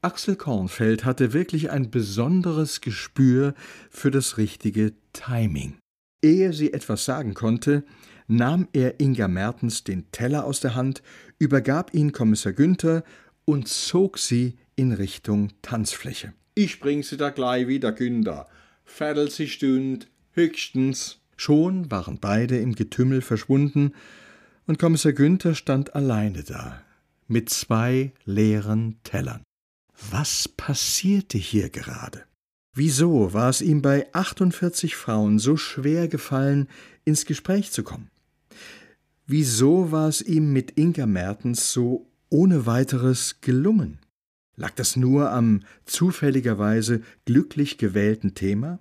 Axel Kornfeld hatte wirklich ein besonderes Gespür für das richtige Timing. Ehe sie etwas sagen konnte, nahm er Inga Mertens den Teller aus der Hand, übergab ihn Kommissar Günther und zog sie in Richtung Tanzfläche. Ich bring sie da gleich wieder, Günther. Viertel sie Stünd, höchstens. Schon waren beide im Getümmel verschwunden, und Kommissar Günther stand alleine da, mit zwei leeren Tellern. Was passierte hier gerade? Wieso war es ihm bei 48 Frauen so schwer gefallen, ins Gespräch zu kommen? Wieso war es ihm mit Inga Mertens so ohne weiteres gelungen? Lag das nur am zufälligerweise glücklich gewählten Thema?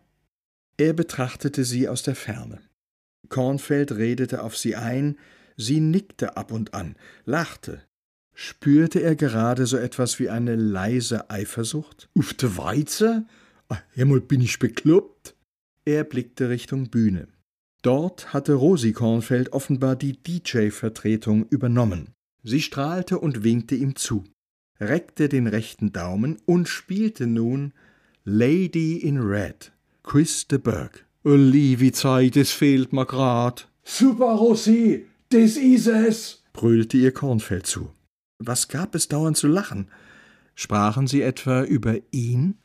Er betrachtete sie aus der Ferne. Kornfeld redete auf sie ein, sie nickte ab und an, lachte, Spürte er gerade so etwas wie eine leise Eifersucht? Uf de Weize? Einmal bin ich bekloppt. Er blickte Richtung Bühne. Dort hatte Rosi Kornfeld offenbar die DJ-Vertretung übernommen. Sie strahlte und winkte ihm zu, reckte den rechten Daumen und spielte nun Lady in Red, Chris de Burgh. Liebe Zeit, es fehlt mir grad. Super, Rosi, das is es, brüllte ihr Kornfeld zu. Was gab es dauernd zu lachen? Sprachen sie etwa über ihn?